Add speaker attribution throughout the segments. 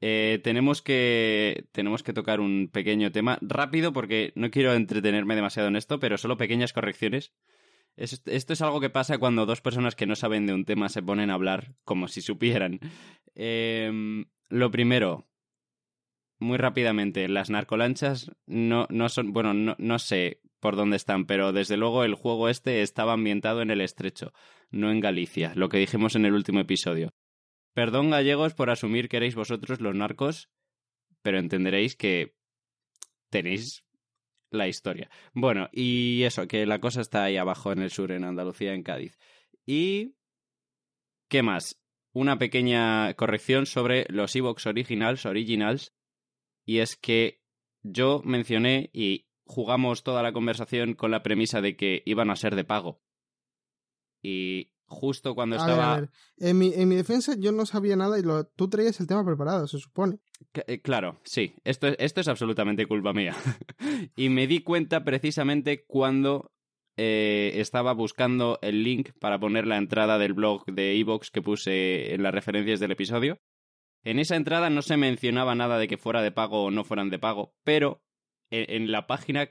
Speaker 1: eh, tenemos, que, tenemos que tocar un pequeño tema rápido porque no quiero entretenerme demasiado en esto, pero solo pequeñas correcciones. esto es algo que pasa cuando dos personas que no saben de un tema se ponen a hablar como si supieran. Em, lo primero, muy rápidamente, las narcolanchas no, no son, bueno, no, no sé por dónde están, pero desde luego el juego este estaba ambientado en el estrecho, no en Galicia, lo que dijimos en el último episodio. Perdón, gallegos, por asumir que erais vosotros los narcos, pero entenderéis que tenéis la historia. Bueno, y eso, que la cosa está ahí abajo en el sur, en Andalucía, en Cádiz. Y... ¿Qué más? Una pequeña corrección sobre los Evox Originals, Originals, y es que yo mencioné y jugamos toda la conversación con la premisa de que iban a ser de pago. Y justo cuando estaba...
Speaker 2: En, mi, en mi defensa yo no sabía nada y lo, tú traías el tema preparado, se supone.
Speaker 1: Eh, claro, sí, esto, esto es absolutamente culpa mía. y me di cuenta precisamente cuando eh, estaba buscando el link para poner la entrada del blog de Evox que puse en las referencias del episodio. En esa entrada no se mencionaba nada de que fuera de pago o no fueran de pago, pero en la página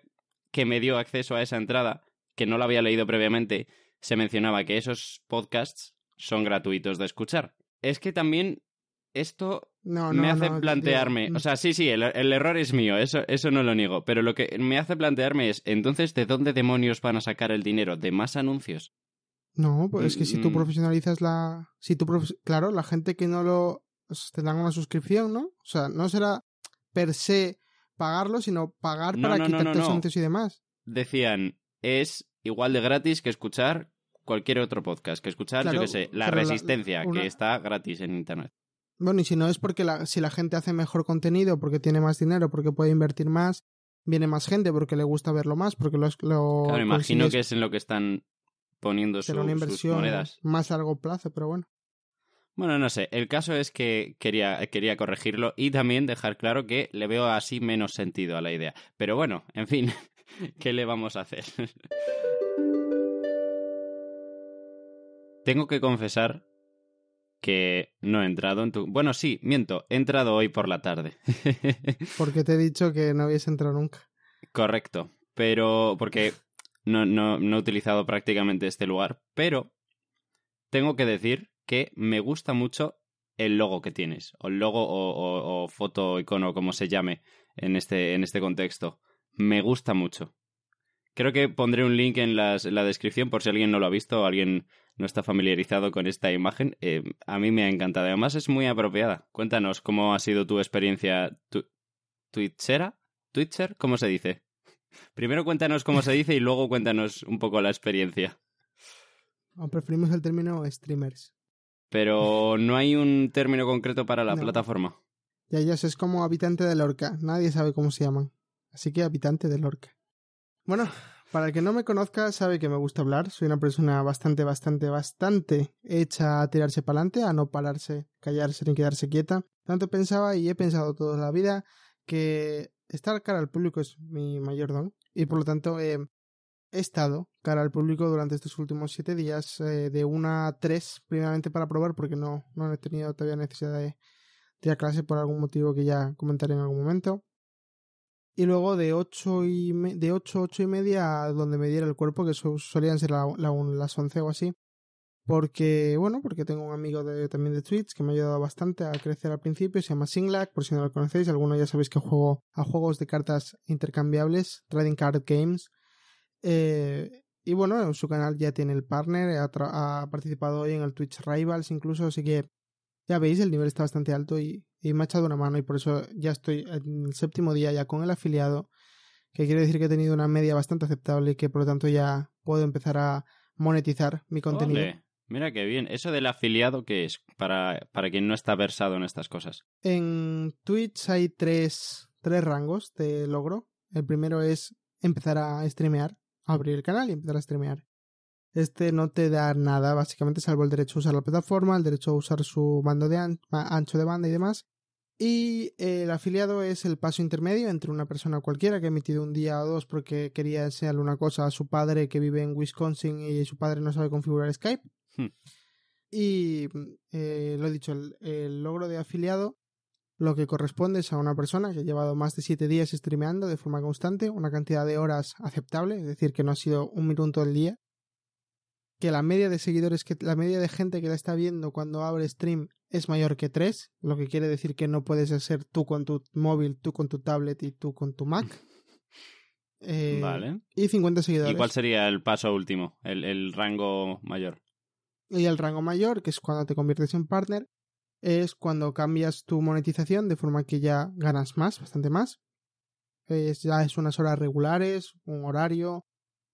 Speaker 1: que me dio acceso a esa entrada, que no la había leído previamente, se mencionaba que esos podcasts son gratuitos de escuchar. Es que también esto me hace plantearme, o sea, sí, sí, el, error es mío, eso, eso no lo niego, pero lo que me hace plantearme es, entonces, ¿de dónde demonios van a sacar el dinero? ¿De más anuncios?
Speaker 2: No, pues es que si tú mm. profesionalizas la... Si tú Claro, la gente que no lo... Te dan una suscripción, ¿no? O sea, no será per se pagarlo, sino pagar para quitarte anuncios y demás.
Speaker 1: Decían, es igual de gratis que escuchar cualquier otro podcast, que escuchar, yo qué sé, La Resistencia, que está gratis en Internet.
Speaker 2: Bueno, y si no es porque la, si la gente hace mejor contenido, porque tiene más dinero, porque puede invertir más, viene más gente porque le gusta verlo más, porque lo... lo
Speaker 1: claro, imagino que es en lo que están poniendo su, una inversión sus monedas.
Speaker 2: Más a largo plazo, pero bueno.
Speaker 1: Bueno, no sé. El caso es que quería, quería corregirlo y también dejar claro que le veo así menos sentido a la idea. Pero bueno, en fin, ¿qué le vamos a hacer? Tengo que confesar que no he entrado en tu... Bueno, sí, miento, he entrado hoy por la tarde.
Speaker 2: porque te he dicho que no habías entrado nunca.
Speaker 1: Correcto, pero porque no, no, no he utilizado prácticamente este lugar, pero tengo que decir que me gusta mucho el logo que tienes, o el logo o, o foto, icono, como se llame en este, en este contexto. Me gusta mucho. Creo que pondré un link en, la descripción por si alguien no lo ha visto o alguien no está familiarizado con esta imagen. Eh, a mí me ha encantado. Además es muy apropiada. Cuéntanos cómo ha sido tu experiencia twitchera. ¿Twitcher? ¿Cómo se dice? Primero cuéntanos cómo se dice y luego cuéntanos un poco la experiencia.
Speaker 2: preferimos el término streamers.
Speaker 1: Pero no hay un término concreto para la plataforma.
Speaker 2: Ya, ya, es como habitante de Lorca. Nadie sabe cómo se llaman. Así que habitante de Lorca. Bueno, para el que no me conozca, sabe que me gusta hablar. Soy una persona bastante, bastante, bastante hecha a tirarse para adelante, a no pararse, callarse ni quedarse quieta. Tanto pensaba y he pensado toda la vida que estar cara al público es mi mayor don. Y por lo tanto, he estado cara al público durante estos últimos siete días, eh, de una a tres, primeramente para probar, porque no, no he tenido todavía necesidad de ir a clase por algún motivo que ya comentaré en algún momento y luego de 8 y de 8, 8 y media a donde me diera el cuerpo, que solían ser las 11 o así. Porque, bueno, porque tengo un amigo de, también de Twitch que me ha ayudado bastante a crecer al principio, se llama Singlack, por si no lo conocéis, algunos ya sabéis que juego a juegos de cartas intercambiables, Trading Card Games. Eh, y bueno, en su canal ya tiene el partner, ha, ha participado hoy en el Twitch Rivals incluso, así que ya veis, el nivel está bastante alto y, me ha echado una mano y por eso ya estoy en el séptimo día ya con el afiliado, que quiere decir que he tenido una media bastante aceptable y que por lo tanto ya puedo empezar a monetizar mi contenido.
Speaker 1: Mira qué bien. ¿Eso del afiliado qué es? Para, para quien no está versado en estas cosas.
Speaker 2: En Twitch hay tres, tres rangos de logro. El primero es empezar a streamear, abrir el canal y empezar a streamear. Este no te da nada, básicamente, salvo el derecho a usar la plataforma, el derecho a usar su bando de ancho de banda y demás. Y el afiliado es el paso intermedio entre una persona cualquiera que ha emitido un día o dos porque quería enseñarle una cosa a su padre que vive en Wisconsin y su padre no sabe configurar Skype. Hmm. Y eh, lo he dicho, el, logro de afiliado lo que corresponde es a una persona que ha llevado más de 7 días streameando de forma constante, una cantidad de horas aceptable, es decir, que no ha sido un minuto al día, que la media de seguidores, que la media de gente que la está viendo cuando abre stream es mayor que 3, lo que quiere decir que no puedes ser tú con tu móvil, tú con tu tablet y tú con tu Mac. Eh,
Speaker 3: Vale.
Speaker 2: Y 50 seguidores.
Speaker 3: ¿Y cuál sería el paso último? El, el rango mayor.
Speaker 2: Y el rango mayor, que es cuando te conviertes en partner, es cuando cambias tu monetización de forma que ya ganas más, bastante más. Es, ya es unas horas regulares, un horario,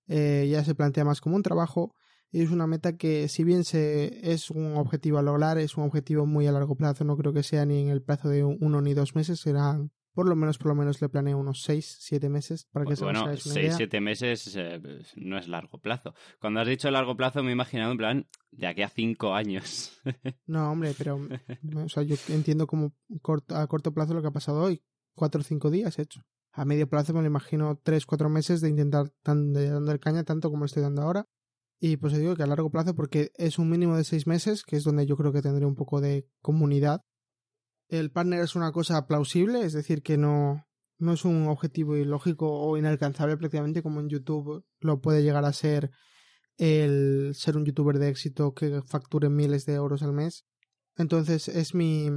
Speaker 2: eh, ya se plantea más como un trabajo es una meta que si bien se, es un objetivo a lograr, es un objetivo muy a largo plazo, no creo que sea ni en el plazo de uno ni dos meses, serán por lo menos, por lo menos le planeo unos 6, 7 meses para que se
Speaker 3: Bueno,
Speaker 2: hagáis una
Speaker 3: 6,
Speaker 2: idea.
Speaker 3: 7 meses eh, no es largo plazo. Cuando has dicho largo plazo me he imaginado en plan de aquí a 5 años.
Speaker 2: No, hombre, pero o sea, yo entiendo como corto- a corto plazo lo que ha pasado hoy. Cuatro o cinco días hecho. A medio plazo me lo imagino tres, cuatro meses de intentar tan, de caña tanto como estoy dando ahora. Y pues digo que a largo plazo, porque es un mínimo de seis meses, que es donde yo creo que tendré un poco de comunidad. El partner es una cosa plausible, es decir, que no, no es un objetivo ilógico o inalcanzable prácticamente como en YouTube lo puede llegar a ser el ser un youtuber de éxito que facture miles de euros al mes. Entonces es mi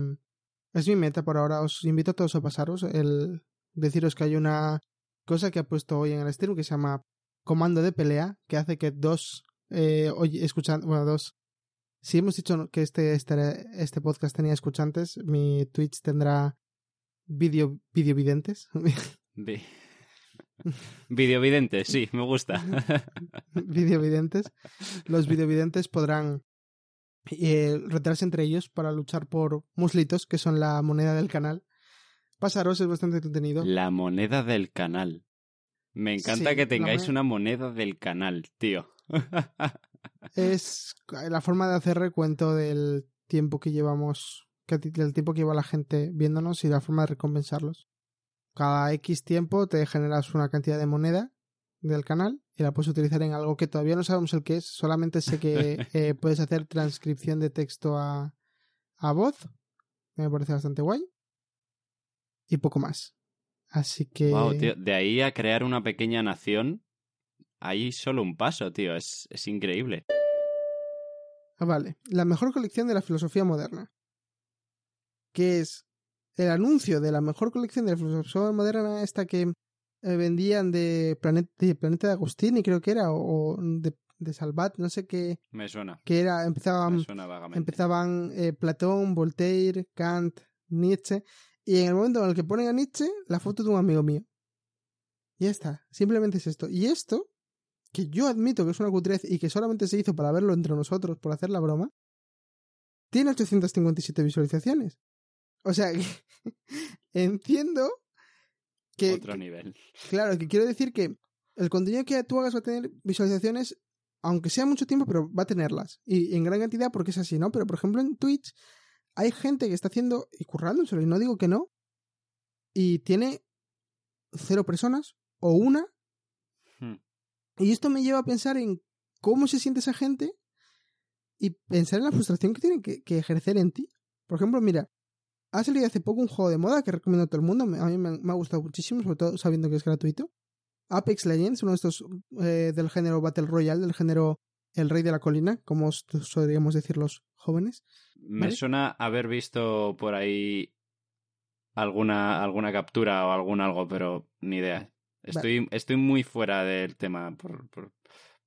Speaker 2: es mi meta por ahora. Os invito a todos a pasaros el deciros que hay una cosa que ha puesto hoy en el stream que se llama comando de pelea que hace que dos eh, oye, escuchan bueno dos si hemos dicho que este, este este podcast tenía escuchantes mi Twitch tendrá video videovidentes
Speaker 3: Vi- Videovidente, sí, me gusta.
Speaker 2: videovidentes, los videovidentes podrán eh, retarse entre ellos para luchar por muslitos, que son la moneda del canal. Pasaros, es bastante entretenido.
Speaker 3: La moneda del canal. Me encanta
Speaker 2: Sí,
Speaker 3: que tengáis una moneda del canal, tío.
Speaker 2: Es la forma de hacer recuento del tiempo que llevamos, que- del tiempo que lleva la gente viéndonos y la forma de recompensarlos. Cada X tiempo te generas una cantidad de moneda del canal y la puedes utilizar en algo que todavía no sabemos el que es, solamente sé que eh, puedes hacer transcripción de texto a, a voz, me parece bastante guay, y poco más. Así que...
Speaker 3: Wow, tío, de ahí a crear una pequeña nación, hay solo un paso, tío. Es, es increíble.
Speaker 2: Ah, Vale, la mejor colección de la filosofía moderna. Que es el anuncio de la mejor colección de la filosofía moderna, esta que eh, vendían de, Planet, de Planeta de Agustín, y creo que era, o, o de, de Salvat, no sé qué,
Speaker 3: Me suena.
Speaker 2: que era, empezaban,
Speaker 3: Me suena vagamente.
Speaker 2: empezaban eh, Platón, Voltaire, Kant, Nietzsche, y en el momento en el que ponen a Nietzsche, la foto de un amigo mío. Ya está, simplemente es esto. Y esto, que yo admito que es una cutrez y que solamente se hizo para verlo entre nosotros, por hacer la broma, tiene 857 visualizaciones. O sea, que entiendo que,
Speaker 3: Otro nivel.
Speaker 2: Claro, que quiero decir que el contenido que tú hagas va a tener visualizaciones, aunque sea mucho tiempo, pero va a tenerlas. Y en gran cantidad porque es así, ¿no? Pero por ejemplo en Twitch hay gente que está haciendo y currándoselo, y no digo que no, y tiene cero personas o una. Y esto me lleva a pensar en cómo se siente esa gente y pensar en la frustración que tienen que, que ejercer en ti. Por ejemplo, mira, ha salido hace poco un juego de moda que recomiendo a todo el mundo. A mí me, ha gustado muchísimo, sobre todo sabiendo que es gratuito. Apex Legends, uno de estos eh, del género Battle Royale, del género El Rey de la Colina, como os- podríamos decir los jóvenes.
Speaker 3: Me suena haber visto por ahí alguna, alguna captura o algún algo, pero ni idea. Estoy, estoy muy fuera del tema por, por,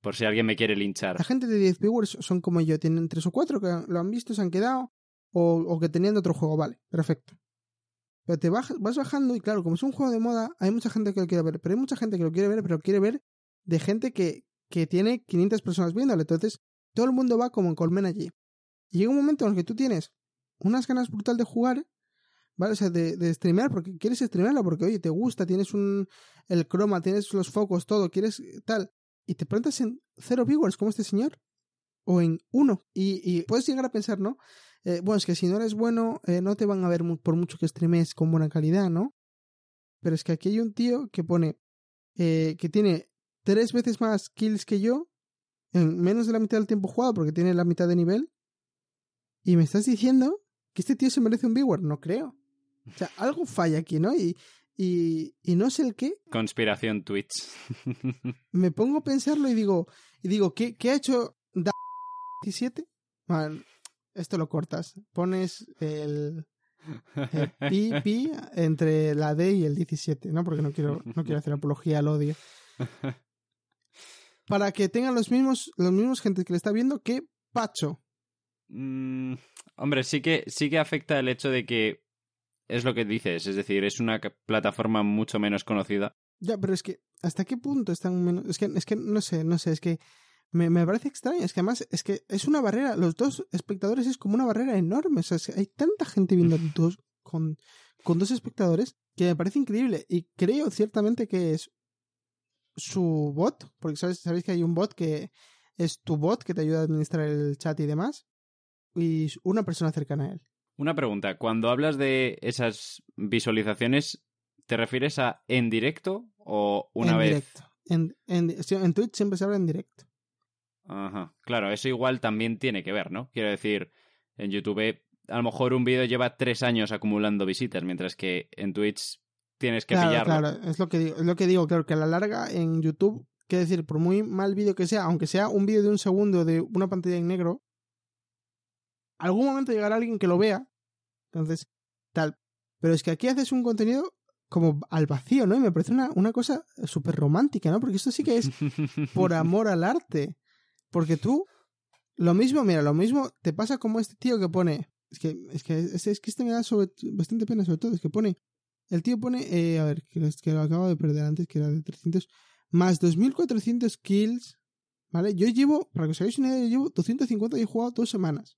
Speaker 3: por si alguien me quiere linchar.
Speaker 2: La gente de 10 viewers son como yo, tienen tres o cuatro que lo han visto, se han quedado, o, o que tenían de otro juego, vale, perfecto. Pero te bajas, vas bajando y claro, como es un juego de moda, hay mucha gente que lo quiere ver, pero hay mucha gente que lo quiere ver, pero lo quiere ver de gente que, que tiene 500 personas viéndole, entonces todo el mundo va como en colmena allí. Y llega un momento en el que tú tienes unas ganas brutal de jugar, ¿vale? O sea, de, de streamear, porque quieres streamearlo, porque oye, te gusta, tienes un el croma, tienes los focos, todo, quieres tal, y te plantas en cero viewers como este señor, o en uno, y, y puedes llegar a pensar, ¿no? Eh, bueno, es que si no eres bueno, eh, no te van a ver por mucho que streames con buena calidad, ¿no? Pero es que aquí hay un tío que pone eh, que tiene tres veces más kills que yo en menos de la mitad del tiempo jugado porque tiene la mitad de nivel. Y me estás diciendo que este tío se merece un viewer. No creo. O sea, algo falla aquí, ¿no? Y, y, y no sé el qué.
Speaker 1: Conspiración Twitch.
Speaker 2: Me pongo a pensarlo y digo, y digo, ¿qué, qué ha hecho Da 17? Man, esto lo cortas. Pones el, el pi, pi entre la D y el 17, ¿no? Porque no quiero, no quiero hacer apología al odio. Para que tengan los mismos, los mismos gente que le está viendo que Pacho.
Speaker 1: Mm, hombre, sí que, sí que afecta el hecho de que es lo que dices, es decir, es una plataforma mucho menos conocida.
Speaker 2: Ya, pero es que, ¿hasta qué punto están menos? Es que, es que no sé, no sé, es que me, me parece extraño. Es que además, es que es una barrera, los dos espectadores es como una barrera enorme. O sea, es que hay tanta gente viendo dos con, con dos espectadores que me parece increíble. Y creo ciertamente que es su bot, porque sabes, sabéis que hay un bot que es tu bot que te ayuda a administrar el chat y demás, y una persona cercana a él.
Speaker 1: Una pregunta, cuando hablas de esas visualizaciones, ¿te refieres a en directo o una
Speaker 2: en
Speaker 1: vez?
Speaker 2: directo. En, en, en Twitch siempre se habla en directo.
Speaker 1: Ajá. Claro, eso igual también tiene que ver, ¿no? Quiero decir, en YouTube a lo mejor un vídeo lleva tres años acumulando visitas, mientras que en Twitch tienes que
Speaker 2: claro,
Speaker 1: pillarlo.
Speaker 2: claro, es lo que digo, es lo que digo, claro, que a la larga en YouTube, quiero decir, por muy mal vídeo que sea, aunque sea un vídeo de un segundo de una pantalla en negro, algún momento llegará alguien que lo vea, entonces, tal. Pero es que aquí haces un contenido como al vacío, ¿no? Y me parece una, una cosa súper romántica, ¿no? Porque esto sí que es por amor al arte. Porque tú, lo mismo, mira, lo mismo te pasa como este tío que pone, es que, es que, es, es que este me da sobre, bastante pena sobre todo, es que pone, el tío pone, eh, a ver, que, lo- que lo acabo de perder antes, que era de 300, más 2400 kills, ¿vale? Yo llevo, para que os hagáis una idea, yo llevo 250 y he jugado dos semanas.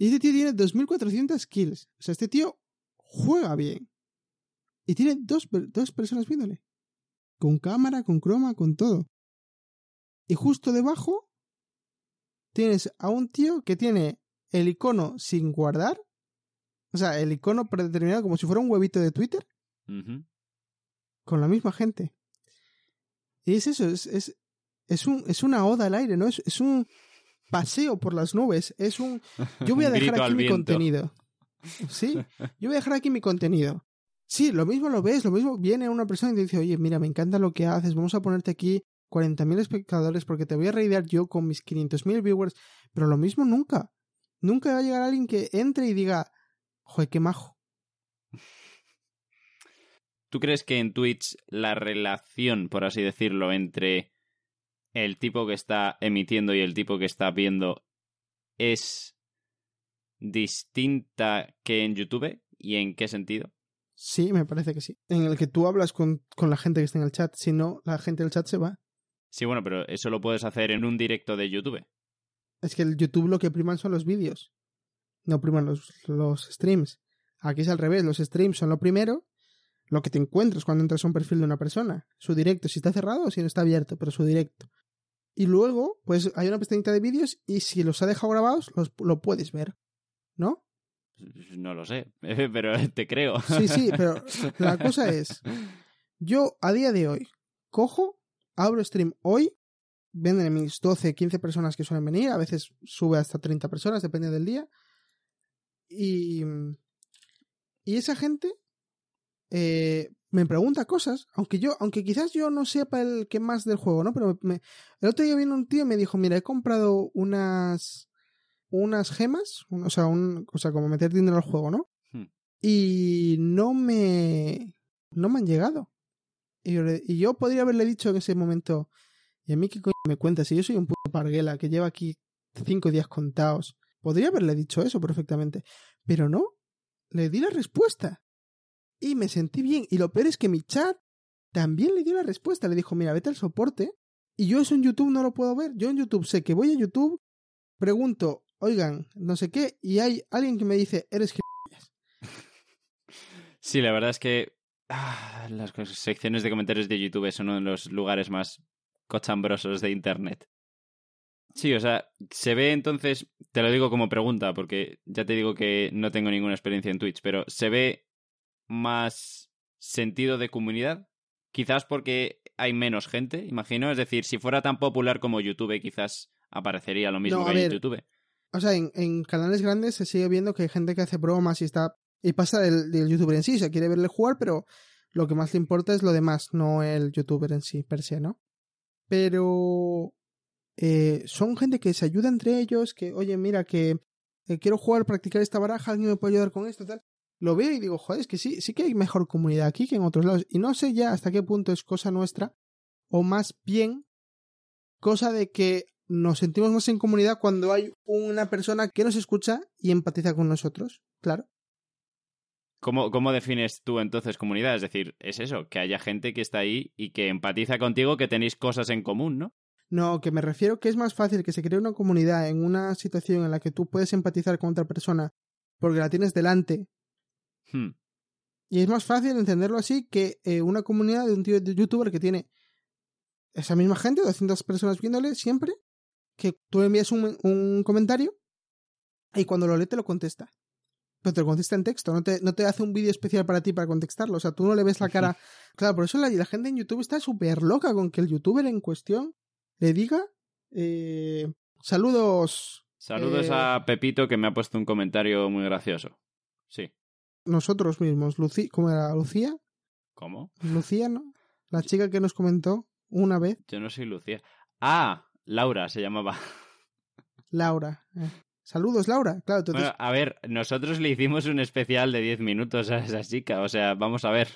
Speaker 2: Y este tío tiene 2400 kills. O sea, este tío juega bien. Y tiene dos, dos personas viéndole. Con cámara, con croma, con todo. Y justo debajo tienes a un tío que tiene el icono sin guardar. O sea, el icono predeterminado como si fuera un huevito de Twitter con la misma gente. Y es eso, es, es, es, un, es una oda al aire, ¿no? Es, es un paseo por las nubes. Es un... Yo voy a dejar aquí mi
Speaker 1: viento.
Speaker 2: contenido. Sí, yo voy a dejar aquí mi contenido. Sí, lo mismo lo ves, lo mismo viene una persona y te dice, oye, mira, me encanta lo que haces, vamos a ponerte aquí 40.000 espectadores porque te voy a reidear yo con mis 500.000 viewers, pero lo mismo nunca. Nunca va a llegar alguien que entre y diga, joder, qué majo.
Speaker 1: ¿Tú crees que en Twitch la relación, por así decirlo, entre el tipo que está emitiendo y el tipo que está viendo es distinta que en YouTube? ¿Y en qué sentido?
Speaker 2: Sí, me parece que sí. En el que tú hablas con, con la gente que está en el chat, si no, la gente del chat se va.
Speaker 1: Sí, bueno, pero eso lo puedes hacer en un directo de YouTube.
Speaker 2: Es que el YouTube lo que priman son los vídeos. No priman los, los streams. Aquí es al revés, los streams son lo primero, lo que te encuentras cuando entras a un perfil de una persona. Su directo, si está cerrado o si no está abierto, pero su directo. Y luego, pues hay una pestañita de vídeos y si los ha dejado grabados, los, lo puedes ver. ¿No?
Speaker 1: No lo sé, pero te creo.
Speaker 2: Sí, sí, pero la cosa es, yo a día de hoy cojo, abro stream hoy, venden mis 12, 15 personas que suelen venir, a veces sube hasta 30 personas, depende del día. Y, y esa gente eh, me pregunta cosas, aunque yo, aunque quizás yo no sepa el que más del juego, ¿no? Pero me- el otro día vino un tío y me dijo, mira, he comprado unas unas gemas, un- o sea, un, o sea, como meter dinero al juego, ¿no?
Speaker 1: Hmm.
Speaker 2: Y no me no me han llegado. Y yo, y yo podría haberle dicho en ese momento, ¿y a mí qué coño me cuentas? Si yo soy un puto parguela que lleva aquí cinco días contados. Podría haberle dicho eso perfectamente. Pero no. Le di la respuesta. Y me sentí bien. Y lo peor es que mi chat también le dio la respuesta. Le dijo, mira, vete al soporte. Y yo eso en YouTube no lo puedo ver. Yo en YouTube sé que voy a YouTube, pregunto, oigan, no sé qué, y hay alguien que me dice, eres gilipollas.
Speaker 1: Sí, la verdad es que ah, las secciones de comentarios de YouTube son uno de los lugares más cochambrosos de Internet. Sí, o sea, se ve entonces, te lo digo como pregunta, porque ya te digo que no tengo ninguna experiencia en Twitch, pero se ve más sentido de comunidad, quizás porque hay menos gente, imagino, es decir, si fuera tan popular como YouTube, quizás aparecería lo mismo
Speaker 2: No,
Speaker 1: que hay en
Speaker 2: ver,
Speaker 1: YouTube.
Speaker 2: O sea, en, en canales grandes se sigue viendo que hay gente que hace bromas y está Y pasa del, del youtuber en sí, o sea, quiere verle jugar, pero lo que más le importa es lo demás, no el youtuber en sí, per se, ¿no? Pero eh, son gente que se ayuda entre ellos, que, oye, mira, que eh, quiero jugar, practicar esta baraja, alguien me puede ayudar con esto, tal. Lo veo y digo, joder, es que sí, sí que hay mejor comunidad aquí que en otros lados. Y no sé ya hasta qué punto es cosa nuestra, o más bien cosa de que nos sentimos más en comunidad cuando hay una persona que nos escucha y empatiza con nosotros, claro.
Speaker 3: ¿Cómo, ¿Cómo defines tú entonces comunidad? Es decir, es eso, que haya gente que está ahí y que empatiza contigo, que tenéis cosas en común, ¿no?
Speaker 2: No, que me refiero que es más fácil que se cree una comunidad en una situación en la que tú puedes empatizar con otra persona porque la tienes delante.
Speaker 3: Hmm.
Speaker 2: Y es más fácil entenderlo así que eh, una comunidad de un tío de youtuber que tiene esa misma gente, 200 personas viéndole siempre, que tú envías un, un comentario y cuando lo lee te lo contesta. Pero te lo contesta en texto, no te, no te hace un vídeo especial para ti para contestarlo. O sea, tú no le ves la cara. Claro, por eso la, la gente en YouTube está súper loca con que el youtuber en cuestión le diga eh, saludos.
Speaker 3: Saludos
Speaker 2: eh,
Speaker 3: a Pepito que me ha puesto un comentario muy gracioso. Sí.
Speaker 2: Nosotros mismos. Luci ¿Cómo era? ¿Lucía?
Speaker 3: ¿Cómo?
Speaker 2: Lucía, ¿no? La chica que nos comentó una vez.
Speaker 3: Yo no soy Lucía. Ah, Laura se llamaba.
Speaker 2: Laura. eh. Saludos, Laura. Claro, entonces.
Speaker 3: Bueno, a ver, nosotros le hicimos un especial de 10 minutos a esa chica, o sea, vamos a ver.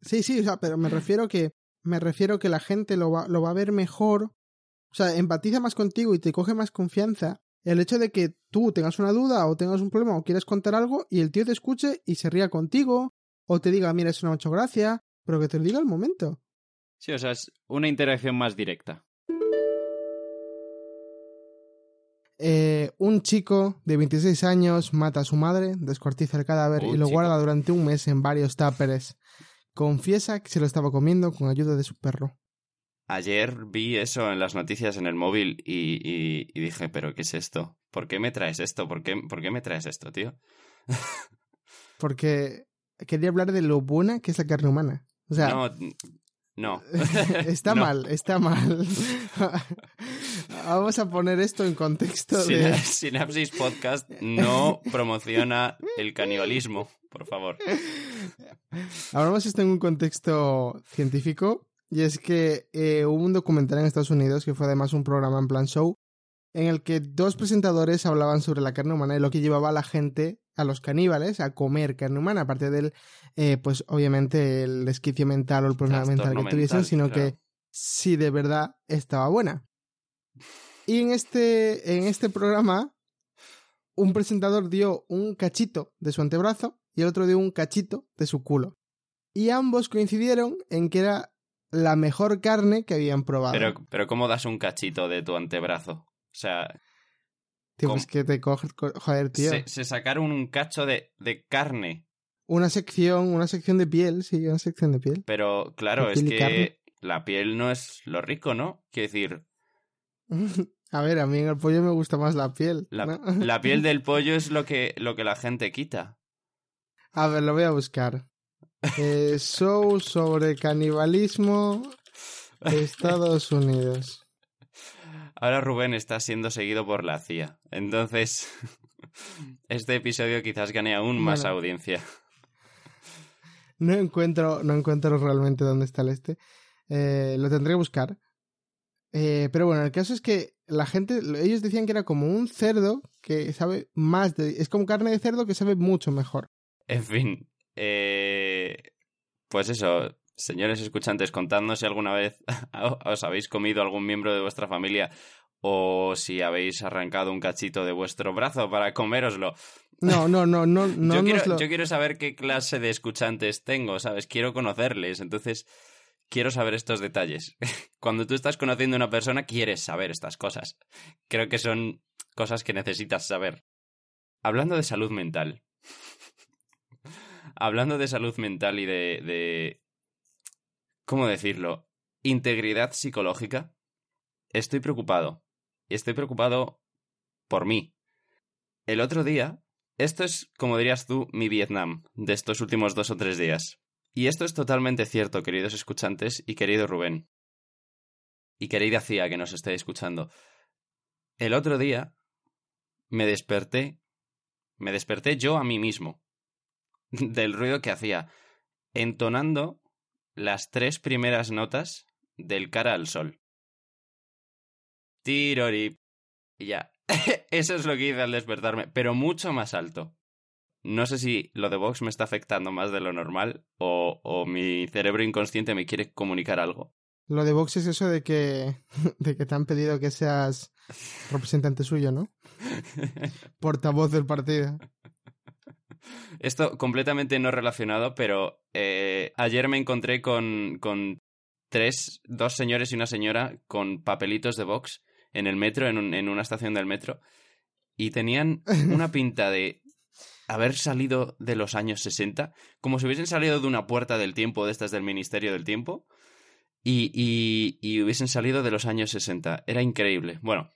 Speaker 2: Sí, sí, o sea, pero me refiero que. Me refiero que la gente lo va, lo va a ver mejor. O sea, empatiza más contigo y te coge más confianza. El hecho de que tú tengas una duda o tengas un problema o quieras contar algo y el tío te escuche y se ría contigo o te diga, mira, eso no me ha hecho gracia, pero que te lo diga al momento.
Speaker 3: Sí, o sea, es una interacción más directa.
Speaker 2: Eh, un chico de 26 años mata a su madre, descuartiza el cadáver
Speaker 3: Un
Speaker 2: y lo
Speaker 3: chico.
Speaker 2: guarda durante un mes en varios táperes. Confiesa que se lo estaba comiendo con ayuda de su perro.
Speaker 1: Ayer vi eso en las noticias en el móvil y, y- y dije, pero ¿qué es esto? ¿Por qué me traes esto? ¿Por qué, por qué me traes esto, tío?
Speaker 2: Porque quería hablar de lo buena que es la carne humana. O sea,
Speaker 1: No, no.
Speaker 2: está
Speaker 1: No.
Speaker 2: mal, está mal. Vamos a poner esto en contexto
Speaker 1: Sina-
Speaker 2: de...
Speaker 1: Synapsis Podcast no promociona el canibalismo, por favor.
Speaker 2: Hablamos esto en un contexto científico y es que eh, hubo un documental en Estados Unidos que fue además un programa en plan show en el que dos presentadores hablaban sobre la carne humana y lo que llevaba a la gente, a los caníbales, a comer carne humana, aparte del, eh, pues obviamente el desquicio mental o el problema mental que tuviesen, sino
Speaker 1: claro.
Speaker 2: que si de verdad estaba buena. Y en este, en este programa, un presentador dio un cachito de su antebrazo y el otro dio un cachito de su culo. Y ambos coincidieron en que era la mejor carne que habían probado.
Speaker 1: Pero, pero ¿cómo das un cachito de tu antebrazo? O sea,
Speaker 2: Tío,
Speaker 1: ¿cómo?
Speaker 2: pues que te coges... co- Joder, tío.
Speaker 1: se, se sacaron un cacho de, de carne.
Speaker 2: Una sección, una sección de piel, sí, una sección de piel.
Speaker 1: Pero claro,
Speaker 2: De
Speaker 1: es que
Speaker 2: carne.
Speaker 1: la piel no es lo rico, ¿no? Quiero decir,
Speaker 2: A ver, a mí en el pollo me gusta más la piel.
Speaker 1: la,
Speaker 2: ¿no?
Speaker 1: la piel del pollo es lo que, lo que la gente quita.
Speaker 2: A ver, lo voy a buscar. Eh, show sobre canibalismo Estados Unidos.
Speaker 1: Ahora Rubén está siendo seguido por la CIA. Entonces, este episodio quizás gane aún más
Speaker 2: Bueno.
Speaker 1: audiencia.
Speaker 2: No encuentro, no encuentro realmente dónde está el este. Eh, lo tendré que buscar. Eh, pero bueno, el caso es que la gente, ellos decían que era como un cerdo que sabe más de... Es como carne de cerdo que sabe mucho mejor.
Speaker 1: En fin, eh, pues eso, señores escuchantes, contadnos si alguna vez os habéis comido algún miembro de vuestra familia o si habéis arrancado un cachito de vuestro brazo para coméroslo.
Speaker 2: No, no, no, no, no
Speaker 1: yo, quiero,
Speaker 2: lo-
Speaker 1: yo quiero saber qué clase de escuchantes tengo, ¿sabes? Quiero conocerles, entonces quiero saber estos detalles. Cuando tú estás conociendo a una persona, quieres saber estas cosas. Creo que son cosas que necesitas saber. Hablando de salud mental. Hablando de salud mental y de, de... ¿Cómo decirlo? Integridad psicológica. Estoy preocupado. Estoy preocupado por mí. El otro día esto es, como dirías tú, mi Vietnam de estos últimos dos o tres días. Y esto es totalmente cierto, queridos escuchantes y querido Rubén. Y querida Cia que nos esté escuchando. El otro día me desperté, me desperté yo a mí mismo. del ruido que hacía, entonando las tres primeras notas del cara al sol. Tirori. Y ya. Eso es lo que hice al despertarme, pero mucho más alto. No sé si lo de Vox me está afectando más de lo normal o, o mi cerebro inconsciente me quiere comunicar algo.
Speaker 2: Lo de Vox es eso de que, de que te han pedido que seas representante suyo, ¿no? Portavoz del partido.
Speaker 1: Esto completamente no relacionado, pero eh, ayer me encontré con, con tres, dos señores y una señora con papelitos de Vox en el metro, en, un- en una estación del metro, y tenían una pinta de haber salido de los años 60, como si hubiesen salido de una puerta del tiempo, de estas del Ministerio del Tiempo, y, y, y hubiesen salido de los años 60. Era increíble. Bueno,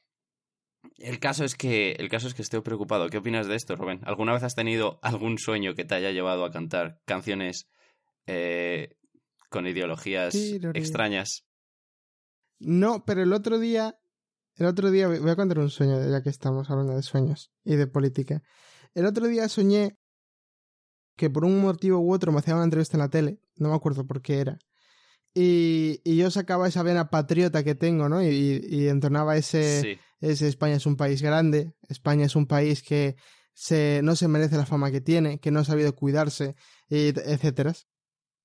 Speaker 1: el caso es que el caso es que estoy preocupado. ¿Qué opinas de esto, Rubén? ¿Alguna vez has tenido algún sueño que te haya llevado a cantar canciones eh, con ideologías extrañas?
Speaker 2: No, pero el otro día, el otro día, voy a contar un sueño, ya que estamos hablando de sueños y de política. El otro día soñé que por un motivo u otro me hacían una entrevista en la tele, no me acuerdo por qué era. Y, y yo sacaba esa vena patriota que tengo, ¿no? Y, y entonaba ese,
Speaker 1: Sí.
Speaker 2: Ese España es un país grande, España es un país que se, no se merece la fama que tiene, que no ha sabido cuidarse, etcétera.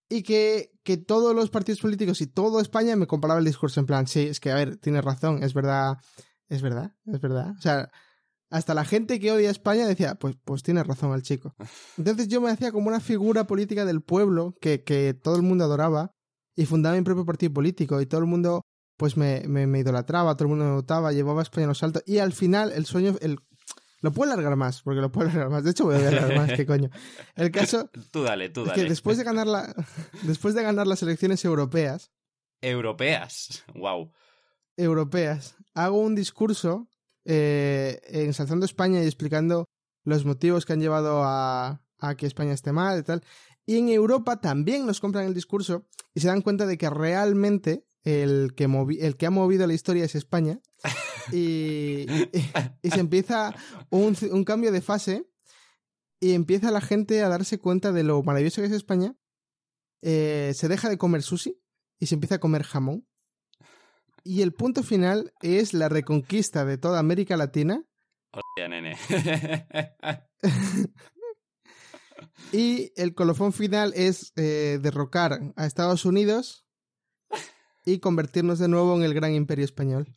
Speaker 2: Y que, que todos los partidos políticos y toda España me comparaba el discurso en plan, sí, es que, a ver, tienes razón, es verdad, es verdad, es verdad. O sea, hasta la gente que odia a España decía, pues, pues tienes razón el chico. Entonces yo me hacía como una figura política del pueblo que, que todo el mundo adoraba y fundaba mi propio partido político y todo el mundo pues me, me, me idolatraba, todo el mundo me votaba, llevaba a España en los altos y al final el sueño, el, lo puedo alargar más, porque lo puedo alargar más, de hecho voy a alargar más, qué coño. El caso
Speaker 1: Tú dale, tú
Speaker 2: es
Speaker 1: dale.
Speaker 2: que después de ganar la, después de ganar las elecciones europeas,
Speaker 1: Europeas. Wow.
Speaker 2: europeas, hago un discurso eh, ensalzando España y explicando los motivos que han llevado a, a que España esté mal y tal. Y en Europa también nos compran el discurso y se dan cuenta de que realmente el que, movi- el que ha movido la historia es España. Y, y- y se empieza un, un cambio de fase y empieza la gente a darse cuenta de lo maravilloso que es España. Eh, se deja de comer sushi y se empieza a comer jamón. Y el punto final es la reconquista de toda América Latina
Speaker 1: Hostia, nene.
Speaker 2: y el colofón final es eh, derrocar a Estados Unidos y convertirnos de nuevo en el gran imperio español.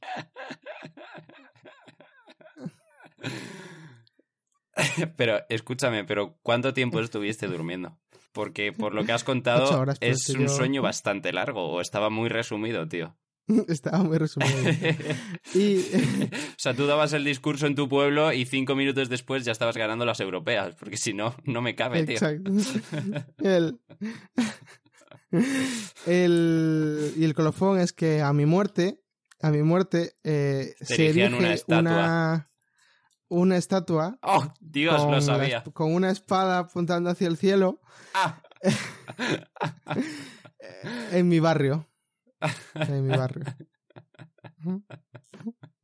Speaker 1: pero escúchame, pero ¿cuánto tiempo estuviste durmiendo? Porque por lo que has contado
Speaker 2: horas, pero
Speaker 1: es un
Speaker 2: yo-
Speaker 1: sueño bastante largo o estaba muy resumido, tío.
Speaker 2: Estaba muy resumido. Y
Speaker 1: o sea, tú dabas el discurso en tu pueblo y cinco minutos después ya estabas ganando las europeas, porque si no, no me cabe, tío.
Speaker 2: Exacto. El, el- y el colofón es que a mi muerte, a mi muerte, eh, se erige
Speaker 1: una estatua.
Speaker 2: una, una estatua
Speaker 1: ¡Oh, Dios,
Speaker 2: con,
Speaker 1: lo
Speaker 2: la
Speaker 1: sabía!
Speaker 2: esp- con una espada apuntando hacia el cielo
Speaker 1: ¡Ah!
Speaker 2: en mi barrio. En mi barrio.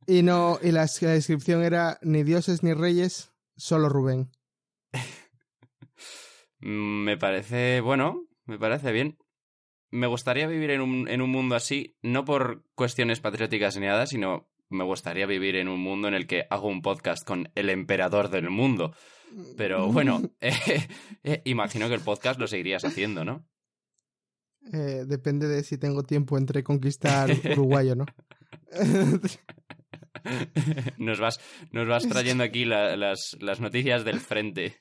Speaker 2: Y no, y la, la descripción era ni dioses ni reyes, solo Rubén.
Speaker 1: Me parece, bueno, me parece bien. Me gustaría vivir en un, en un mundo así, no por cuestiones patrióticas ni nada, sino me gustaría vivir en un mundo en el que hago un podcast con el emperador del mundo. Pero bueno, eh, eh, imagino que el podcast lo seguirías haciendo, ¿no?
Speaker 2: Eh, depende de si tengo tiempo entre conquistar Uruguay o no.
Speaker 1: Nos vas, nos vas trayendo aquí la- las, las noticias del frente.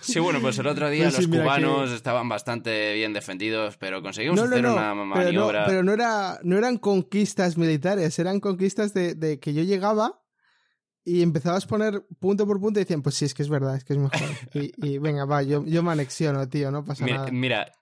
Speaker 1: Sí, bueno, pues el otro día
Speaker 2: Pues
Speaker 1: los cubanos
Speaker 2: que-
Speaker 1: estaban bastante bien defendidos, pero conseguimos
Speaker 2: No, no,
Speaker 1: hacer
Speaker 2: no.
Speaker 1: una
Speaker 2: Pero no,
Speaker 1: maniobra.
Speaker 2: pero no era, no eran conquistas militares, eran conquistas de, de que yo llegaba y empezabas a poner punto por punto y decían, pues sí, es que es verdad, es que es mejor. Y, y venga, va, yo, yo me anexiono, tío, no pasa
Speaker 1: Mira,
Speaker 2: nada.
Speaker 1: mira,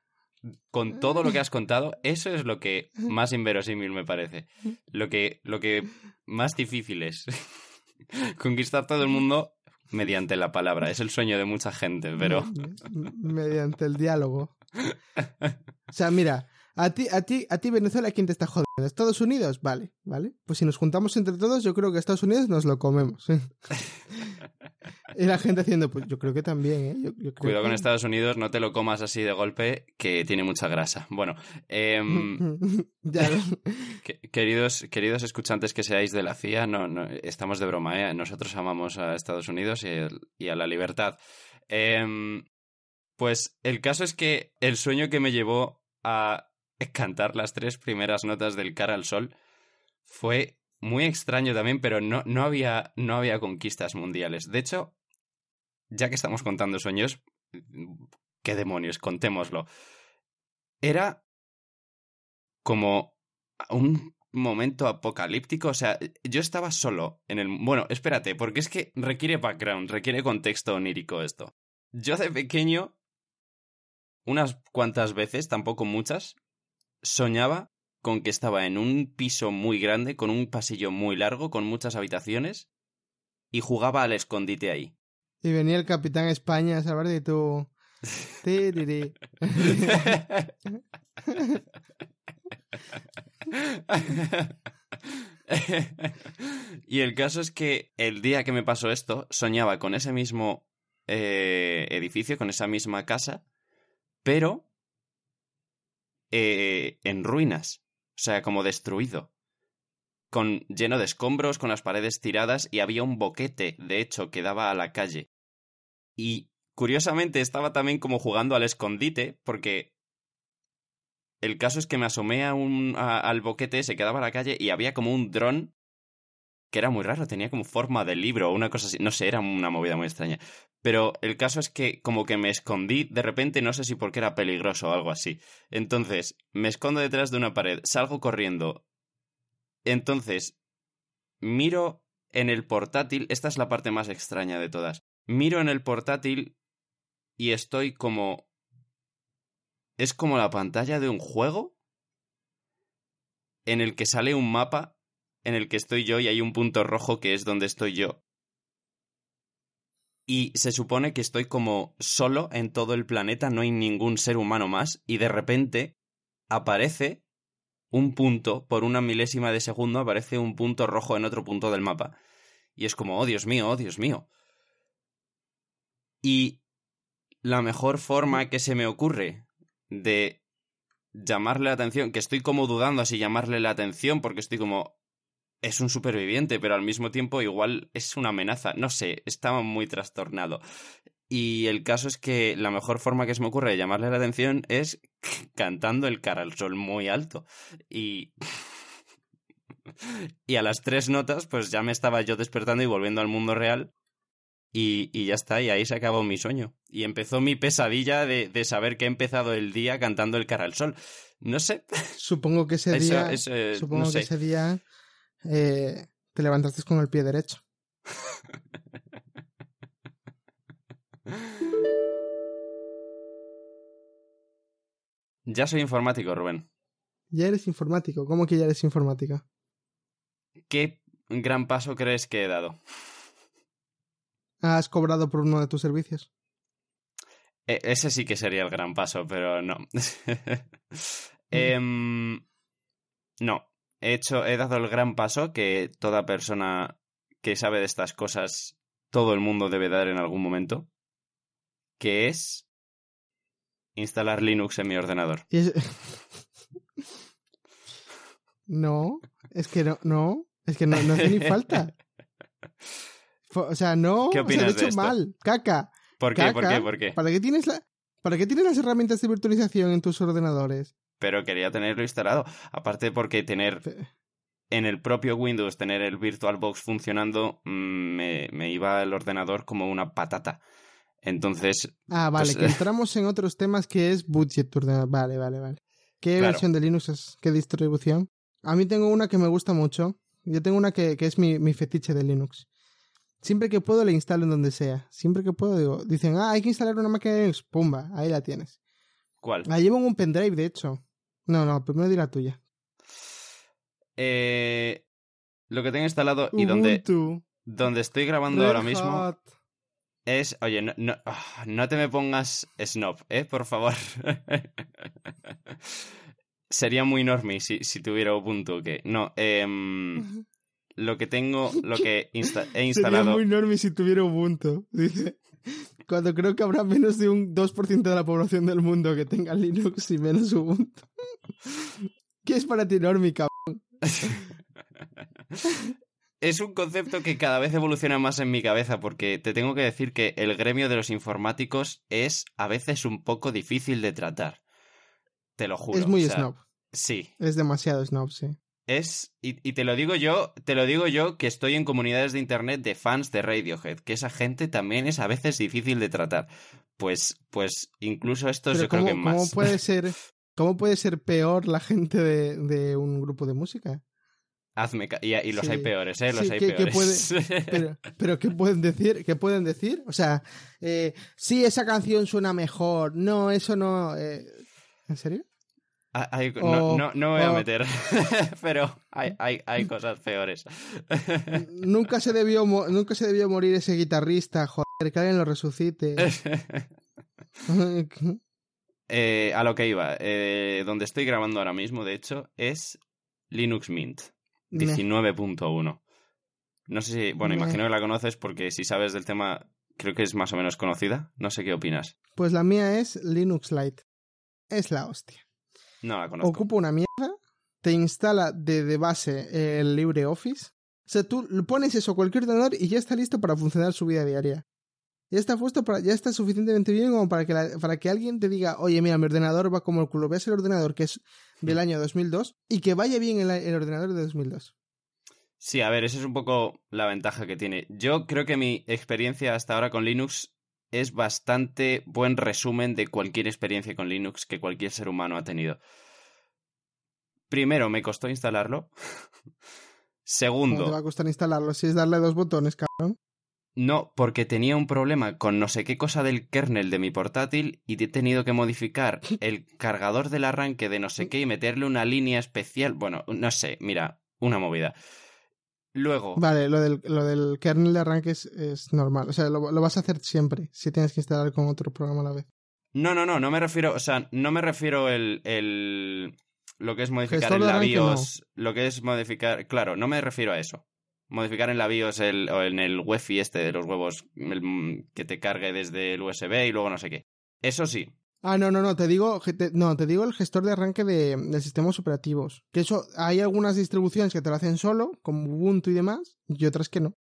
Speaker 1: con todo lo que has contado, eso es lo que más inverosímil me parece. Lo que, lo que más difícil es. Conquistar todo el mundo mediante la palabra. Es el sueño de mucha gente, pero...
Speaker 2: Mediante el diálogo. O sea, mira, a ti, a ti, a ti Venezuela, ¿quién te está jodiendo? ¿Estados Unidos? Vale, vale. Pues si nos juntamos entre todos, yo creo que Estados Unidos nos lo comemos. Y la gente haciendo, pues yo creo que también, ¿eh? Yo, yo creo
Speaker 1: Cuidado con
Speaker 2: que-
Speaker 1: Estados Unidos, no te lo comas así de golpe, que tiene mucha grasa. Bueno, em, queridos, queridos escuchantes que seáis de la CIA, no, no, estamos de broma, ¿eh? Nosotros amamos a Estados Unidos y a la libertad. Em, pues el caso es que el sueño que me llevó a cantar las tres primeras notas del Cara al Sol fue muy extraño también, pero no, no, había, no había conquistas mundiales. De hecho, ya que estamos contando sueños, qué demonios, contémoslo. Era como un momento apocalíptico, o sea, yo estaba solo en el... Bueno, espérate, porque es que requiere background, requiere contexto onírico esto. Yo de pequeño, unas cuantas veces, tampoco muchas, soñaba con que estaba en un piso muy grande, con un pasillo muy largo, con muchas habitaciones, y jugaba al escondite ahí.
Speaker 2: Y venía el Capitán España a y tú... Tiriri.
Speaker 1: y el caso es que el día que me pasó esto, soñaba con ese mismo eh, edificio, con esa misma casa, pero eh, en ruinas, o sea, como destruido, con lleno de escombros, con las paredes tiradas y había un boquete, de hecho, que daba a la calle. Y curiosamente estaba también como jugando al escondite, porque el caso es que me asomé a un, al boquete, se quedaba a la calle y había como un dron que era muy raro, tenía como forma de libro o una cosa así, no sé, era una movida muy extraña. Pero el caso es que como que me escondí de repente, no sé si porque era peligroso o algo así. Entonces, me escondo detrás de una pared, salgo corriendo. Entonces, miro en el portátil, esta es la parte más extraña de todas. Miro en el portátil y estoy como es como la pantalla de un juego en el que sale un mapa en el que estoy yo y hay un punto rojo que es donde estoy yo. Y se supone que estoy como solo en todo el planeta, no hay ningún ser humano más, y de repente aparece un punto, por una milésima de segundo, aparece un punto rojo en otro punto del mapa. Y es como, oh Dios mío, oh Dios mío. Y la mejor forma que se me ocurre de llamarle la atención, que estoy como dudando si llamarle la atención, porque estoy como, es un superviviente, pero al mismo tiempo igual es una amenaza. No sé, estaba muy trastornado. Y el caso es que la mejor forma que se me ocurre de llamarle la atención es cantando el cara al sol muy alto. Y. y a las tres notas, pues ya me estaba yo despertando y volviendo al mundo real. Y, y ya está, y ahí se acabó mi sueño. Y empezó mi pesadilla de, de saber que he empezado el día cantando el cara al sol. No sé.
Speaker 2: Supongo que ese
Speaker 1: Eso-
Speaker 2: día...
Speaker 1: eso, eh,
Speaker 2: supongo
Speaker 1: no
Speaker 2: que ese día eh, te levantaste con el pie derecho.
Speaker 1: Ya soy informático, Rubén.
Speaker 2: Ya eres informático. ¿Cómo que ya eres informática?
Speaker 1: ¿Qué gran paso crees que he dado?
Speaker 2: ¿Has cobrado por uno de tus servicios?
Speaker 1: E- ese sí que sería el gran paso, pero no. Em, no. He hecho, he dado el gran paso que toda persona que sabe de estas cosas, todo el mundo debe dar en algún momento, que es instalar Linux en mi ordenador.
Speaker 2: No, es que no, no, es que no, no hace ni falta. O sea, no,
Speaker 1: ¿Qué
Speaker 2: o sea, lo he
Speaker 1: de
Speaker 2: hecho
Speaker 1: esto?
Speaker 2: mal. Caca.
Speaker 1: ¿Por qué? ¿Por qué? ¿Por qué?
Speaker 2: ¿Para qué tienes la, para qué tienes las herramientas de virtualización en tus ordenadores?
Speaker 1: Pero quería tenerlo instalado. Aparte porque tener en el propio Windows, tener el VirtualBox funcionando, mm, me, me iba el ordenador como una patata. Entonces,
Speaker 2: Ah, vale,
Speaker 1: Pues,
Speaker 2: que entramos en otros temas que es budget tu ordenador. Vale, vale, vale. ¿Qué
Speaker 1: Claro.
Speaker 2: versión de Linux es? ¿Qué distribución? A mí tengo una que me gusta mucho. Yo tengo una que, que es mi, mi fetiche de Linux. Siempre que puedo la instalo en donde sea. Siempre que puedo digo, dicen, ah, hay que instalar una máquina de Linux. Pumba, ahí la tienes.
Speaker 1: ¿cuál?
Speaker 2: La llevo en un pendrive, de hecho. No, no, primero di la tuya.
Speaker 1: Eh, lo que tengo instalado y donde,
Speaker 2: Ubuntu,
Speaker 1: donde estoy grabando
Speaker 2: Red
Speaker 1: ahora mismo es... Oye, no, no, ah, no te me pongas snob, ¿eh? Por favor. Sería muy normie si, si tuviera Ubuntu, que No, em, lo que tengo, lo que insta- he
Speaker 2: Sería
Speaker 1: instalado.
Speaker 2: muy enorme si tuviera Ubuntu. Dice. Cuando creo que habrá menos de un 2% de la población del mundo que tenga Linux y menos Ubuntu. ¿Qué es para ti Normie, cabrón?
Speaker 1: Es un concepto que cada vez evoluciona más en mi cabeza porque te tengo que decir que el gremio de los informáticos es a veces un poco difícil de tratar. Te lo juro.
Speaker 2: Es muy
Speaker 1: o sea,
Speaker 2: snob.
Speaker 1: Sí,
Speaker 2: Es demasiado snob, sí.
Speaker 1: es y, y te lo digo yo, te lo digo yo que estoy en comunidades de internet de fans de Radiohead, que esa gente también es a veces difícil de tratar. Pues pues incluso estos
Speaker 2: Pero
Speaker 1: yo creo
Speaker 2: ¿cómo,
Speaker 1: que más.
Speaker 2: ¿cómo puede ser, ¿cómo puede ser peor la gente de, de un grupo de música?
Speaker 1: Hazme y, y los
Speaker 2: Sí.
Speaker 1: hay peores, eh, los
Speaker 2: Sí,
Speaker 1: hay
Speaker 2: que- que
Speaker 1: peores.
Speaker 2: Pero, pero ¿qué pueden decir? ¿Qué pueden decir? O sea, eh, sí, esa canción suena mejor. No, eso no. eh, ¿En serio?
Speaker 1: Hay- no,
Speaker 2: O-
Speaker 1: no, no me voy a meter, pero hay, hay, hay cosas peores.
Speaker 2: nunca se debió nunca se debió morir ese guitarrista, joder, que alguien lo resucite.
Speaker 1: Eh, a lo que iba, eh, donde estoy grabando ahora mismo, de hecho, es Linux Mint
Speaker 2: Meh.
Speaker 1: 19.1. No sé si, bueno, imagino que la conoces porque si sabes del tema, creo que es más o menos conocida. No sé qué opinas.
Speaker 2: Pues la mía es Linux Lite. Es la hostia.
Speaker 1: No la conozco.
Speaker 2: Ocupa una mierda, te instala de, de base el LibreOffice. O sea, tú pones eso a cualquier ordenador y ya está listo para funcionar su vida diaria. Ya está puesto para, ya está suficientemente bien como para que, la- para que alguien te diga, oye, mira, mi ordenador va como el culo, ves el ordenador que es del año 2002 y que vaya bien el, el ordenador de 2002.
Speaker 1: Sí, a ver, esa es un poco la ventaja que tiene. Yo creo que mi experiencia hasta ahora con Linux es bastante buen resumen de cualquier experiencia con Linux que cualquier ser humano ha tenido. Primero, me costó instalarlo.
Speaker 2: ¿Cómo te va
Speaker 1: Segundo,
Speaker 2: a costar instalarlo si es darle dos botones, cabrón?
Speaker 1: No, porque tenía un problema con no sé qué cosa del kernel de mi portátil y he tenido que modificar el cargador del arranque de no sé qué y meterle una línea especial. Bueno, no sé, mira, una movida. Luego,
Speaker 2: Vale, lo del, lo del kernel de arranque es, es normal. O sea, lo, lo vas a hacer siempre si tienes que instalar con otro programa a la vez.
Speaker 1: No, no, no, no me refiero, o sea, no me refiero el, el lo que es modificar
Speaker 2: de
Speaker 1: la lo que es modificar, claro, no me refiero a eso. Modificar en la BIOS el, o en el UEFI este de los huevos el, mm, que te cargue desde el USB y luego no sé qué. Eso sí.
Speaker 2: Ah, no, no, no, te digo, te- no, te digo el gestor de arranque de, de sistemas operativos. Que eso, hay algunas distribuciones que te lo hacen solo, como Ubuntu y demás, y otras que no.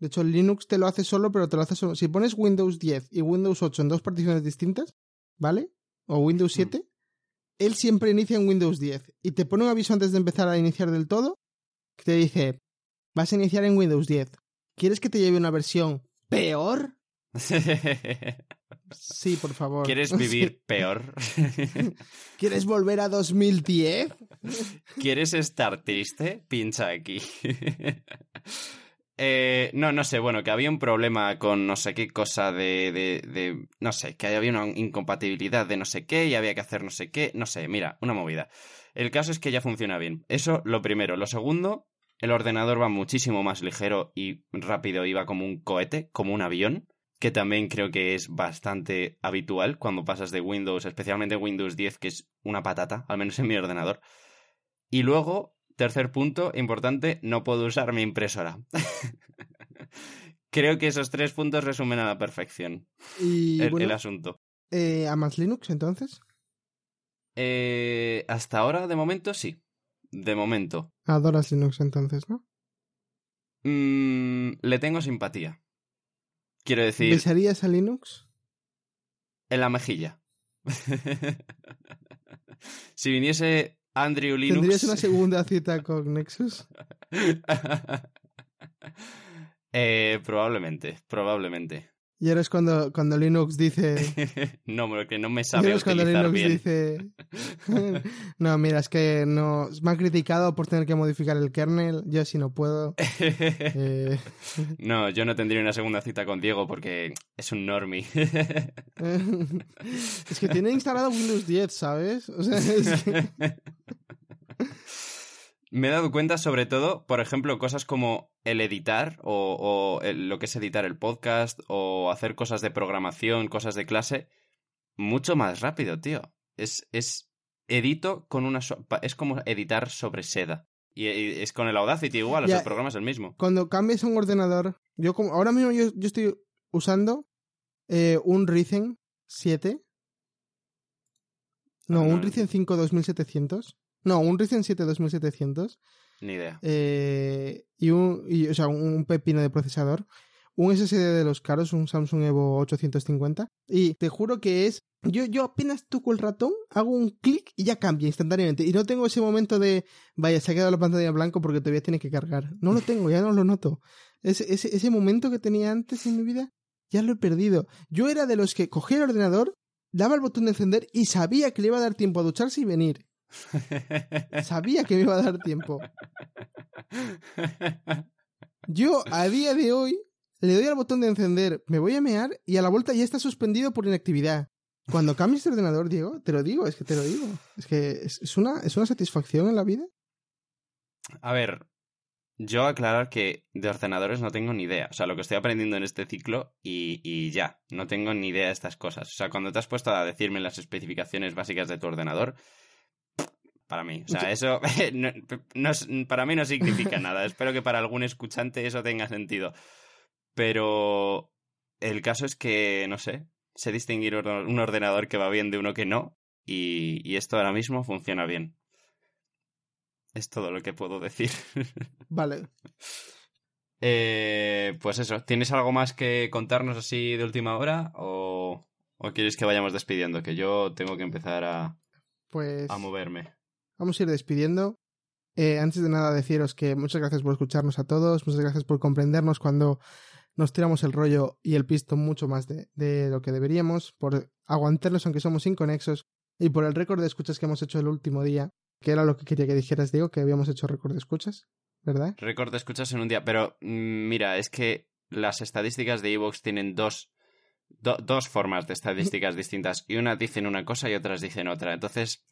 Speaker 2: De hecho, Linux te lo hace solo, pero te lo hace solo. Si pones Windows 10 y Windows 8 en dos particiones distintas, ¿vale? O Windows 7, él siempre inicia en Windows 10 y te pone un aviso antes de empezar a iniciar del todo que te dice, vas a iniciar en Windows 10. ¿Quieres que te lleve una versión peor? Sí, por favor.
Speaker 1: ¿Quieres vivir peor?
Speaker 2: ¿Quieres volver a 2010?
Speaker 1: ¿Quieres estar triste? Pincha aquí. Eh, no, no sé, bueno, que había un problema con no sé qué cosa de, de, de- No sé, que había una incompatibilidad de no sé qué y había que hacer no sé qué. No sé, mira, una movida. El caso es que ya funciona bien. Eso, lo primero. Lo segundo, el ordenador va muchísimo más ligero y rápido y va como un cohete, como un avión. Que también creo que es bastante habitual cuando pasas de Windows, especialmente Windows 10, que es una patata, al menos en mi ordenador. Y luego, tercer punto, importante, no puedo usar mi impresora. Creo que esos tres puntos resumen a la perfección
Speaker 2: Y
Speaker 1: el,
Speaker 2: bueno,
Speaker 1: el asunto.
Speaker 2: eh, ¿amas Linux entonces?
Speaker 1: Eh, hasta ahora, de momento, sí. De momento.
Speaker 2: Adoras Linux entonces, ¿no?
Speaker 1: Mm, le tengo simpatía. Quiero decir,
Speaker 2: ¿Besarías a Linux?
Speaker 1: en la mejilla. si viniese Andrew Linux...
Speaker 2: ¿Tendrías una segunda cita con Nexus?
Speaker 1: eh, probablemente, probablemente.
Speaker 2: Y ahora es cuando, cuando Linux dice...
Speaker 1: no, porque no me
Speaker 2: y
Speaker 1: sabe
Speaker 2: ahora es cuando Linux
Speaker 1: bien.
Speaker 2: dice... no, mira, es que no... Me ha criticado por tener que modificar el kernel. Yo así no puedo. Eh,
Speaker 1: No, yo no tendría una segunda cita con Diego porque es un normie.
Speaker 2: es que tiene instalado Windows 10, ¿sabes? O sea, es que-
Speaker 1: Me he dado cuenta sobre todo, por ejemplo, cosas como el editar o, o el- lo que es editar el podcast o hacer cosas de programación, cosas de clase, mucho más rápido, tío. Es, es edito con una... so- es como editar sobre seda. Y, y es con el Audacity igual, o sea, el programa es el mismo.
Speaker 2: Cuando cambias un ordenador, yo como ahora mismo yo, yo estoy usando eh, un Ryzen 7. No,
Speaker 1: Ah, no.
Speaker 2: un Ryzen 5 2700. No, un Ryzen 7 2700.
Speaker 1: Ni idea.
Speaker 2: eh, y un, y, o sea, un pepino de procesador. Un SSD de los caros, un Samsung Evo 850. Y te juro que es. Yo, yo apenas toco el ratón, hago un clic y ya cambia instantáneamente. Y no tengo ese momento de. Vaya, se ha quedado la pantalla en blanco porque todavía tiene que cargar. No lo tengo, ya no lo noto. Ese, ese, ese momento que tenía antes en mi vida, ya lo he perdido. Yo era de los que cogía el ordenador, daba el botón de encender y sabía que le iba a dar tiempo a ducharse y venir. Sabía que me iba a dar tiempo. Yo, a día de hoy, le doy al botón de encender, me voy a mear y a la vuelta ya está suspendido por inactividad. Cuando cambies de ordenador, Diego, te lo digo, es que te lo digo. Es que es, es una, es una satisfacción en la vida.
Speaker 1: A ver, yo aclarar que de ordenadores no tengo ni idea. O sea, lo que estoy aprendiendo en este ciclo y, y ya, no tengo ni idea de estas cosas. O sea, cuando te has puesto a decirme las especificaciones básicas de tu ordenador, para mí, o sea, eso no, para mí no significa nada. Espero que para algún escuchante eso tenga sentido. Pero el caso es que, no sé, sé distinguir un ordenador que va bien de uno que no. Y, y esto ahora mismo funciona bien. Es todo lo que puedo decir.
Speaker 2: Vale.
Speaker 1: Eh, pues eso, ¿tienes algo más que contarnos así de última hora? ¿O, o quieres que vayamos despidiendo? Que yo tengo que empezar a,
Speaker 2: Pues
Speaker 1: a moverme.
Speaker 2: Vamos a ir despidiendo. Eh, antes de nada, deciros que muchas gracias por escucharnos a todos, muchas gracias por comprendernos cuando nos tiramos el rollo y el pisto mucho más de, de lo que deberíamos, por aguantarnos aunque somos inconexos y por el récord de escuchas que hemos hecho el último día, que era lo que quería que dijeras, Diego, que habíamos hecho récord de escuchas, ¿verdad?
Speaker 1: Récord de escuchas en un día, pero mm, mira, es que las estadísticas de Evox tienen dos, do- dos formas de estadísticas distintas y unas dicen una cosa y otras dicen otra. Entonces,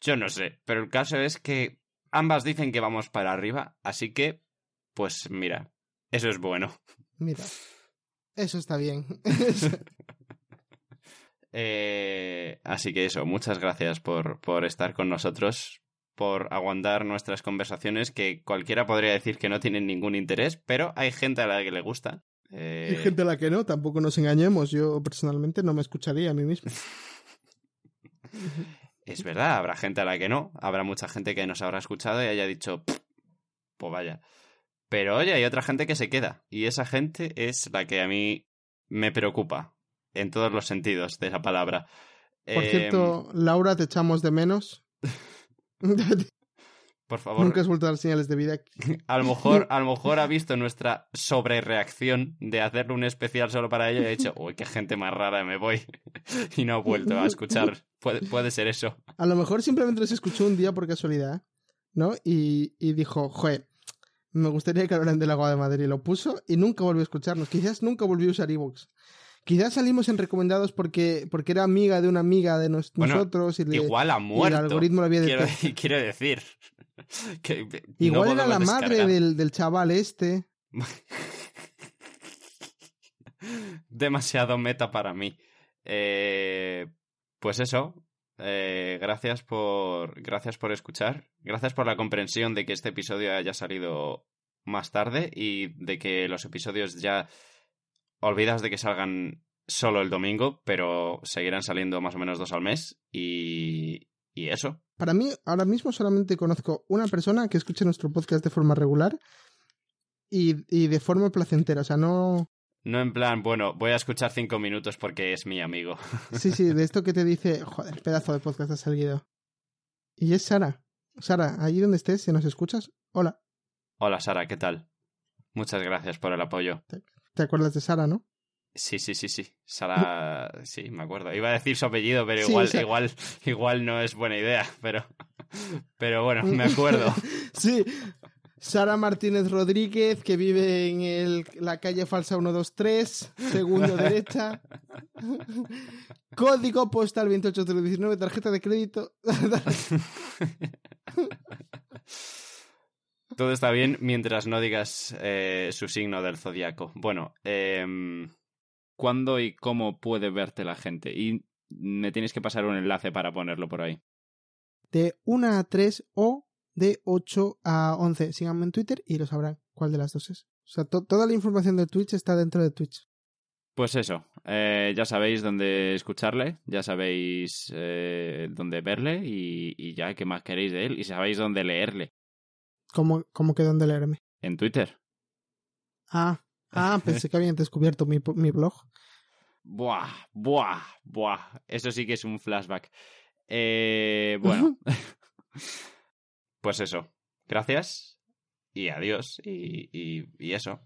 Speaker 1: yo no sé, pero el caso es que ambas dicen que vamos para arriba, así que, pues mira, eso es bueno.
Speaker 2: Mira, eso está bien.
Speaker 1: Eh, así que eso, muchas gracias por, por estar con nosotros, por aguantar nuestras conversaciones que cualquiera podría decir que no tienen ningún interés, pero hay gente a la que le gusta. Eh,
Speaker 2: Hay gente a la que no, tampoco nos engañemos, yo personalmente no me escucharía a mí mismo.
Speaker 1: Es verdad, habrá gente a la que no, habrá mucha gente que nos habrá escuchado y haya dicho, "Pff, pues vaya. Pero oye, hay otra gente que se queda y esa gente es la que a mí me preocupa en todos los sentidos de la palabra.
Speaker 2: Por
Speaker 1: Em,
Speaker 2: cierto, Laura, te echamos de menos.
Speaker 1: por favor,
Speaker 2: Nunca has vuelto a dar señales de vida.
Speaker 1: A lo mejor, a lo mejor ha visto nuestra sobrereacción de hacerle un especial solo para ella y ha dicho, uy, qué gente más rara, me voy. y no ha vuelto a escuchar. Puede, puede ser eso.
Speaker 2: A lo mejor simplemente los escuchó un día por casualidad, ¿no? Y, y dijo, joder, me gustaría que hablaran del agua de Madrid. Y lo puso y nunca volvió a escucharnos. Quizás nunca volvió a usar iVoox. Quizás salimos en recomendados porque, porque era amiga de una amiga de nos-
Speaker 1: Bueno,
Speaker 2: nosotros y, le-
Speaker 1: Igual ha
Speaker 2: y el
Speaker 1: muerto.
Speaker 2: algoritmo lo había
Speaker 1: quiero, quiero decir. Que no
Speaker 2: Igual era la madre del, del chaval este.
Speaker 1: Demasiado meta para mí. Eh, pues eso. eh, gracias por. Gracias por escuchar. Gracias por la comprensión de que este episodio haya salido más tarde y de que los episodios ya. Olvidas de que salgan solo el domingo, pero seguirán saliendo más o menos dos al mes. Y. Y eso.
Speaker 2: Para mí, ahora mismo solamente conozco una persona que escuche nuestro podcast de forma regular y, y de forma placentera. O sea, no.
Speaker 1: No en plan, bueno, voy a escuchar cinco minutos porque es mi amigo.
Speaker 2: Sí, sí, de esto que te dice, joder, pedazo de podcast ha salido. Y es Sara. Sara, allí donde estés, si nos escuchas, hola.
Speaker 1: Hola Sara, ¿qué tal? Muchas gracias por el apoyo.
Speaker 2: ¿Te acuerdas de Sara, no?
Speaker 1: Sí, sí, sí, sí. Sara, sí, me acuerdo. Iba a decir su apellido, pero
Speaker 2: Sí,
Speaker 1: igual,
Speaker 2: o sea-
Speaker 1: igual, igual no es buena idea. Pero, pero bueno, me acuerdo.
Speaker 2: Sí. Sara Martínez Rodríguez, que vive en el- la calle Falsa 123, segundo derecha. Código postal 28019, tarjeta de crédito.
Speaker 1: Todo está bien mientras no digas eh, su signo del zodiaco. Bueno, em,
Speaker 3: ¿Cuándo y cómo puede verte la gente? Y me tienes que pasar un enlace para ponerlo por ahí.
Speaker 2: De 1 a 3 o de 8 a 11. Síganme en Twitter y lo sabrán cuál de las dos es. O sea, toda la información de Twitch está dentro de Twitch.
Speaker 1: Pues eso, eh, ya sabéis dónde escucharle, ya sabéis eh, dónde verle y, ya qué más queréis de él y sabéis dónde leerle.
Speaker 2: ¿Cómo, cómo que dónde leerme?
Speaker 1: En Twitter.
Speaker 2: Ah, ah pensé que habían descubierto mi, mi blog.
Speaker 1: Buah, buah, buah. Eso sí que es un flashback. Eh, bueno, pues eso. Gracias y adiós y, y, y eso.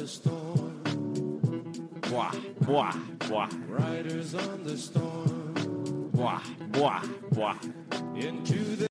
Speaker 1: The storm. Buah, buah, buah. Riders on the storm. Buah, buah, buah. Into the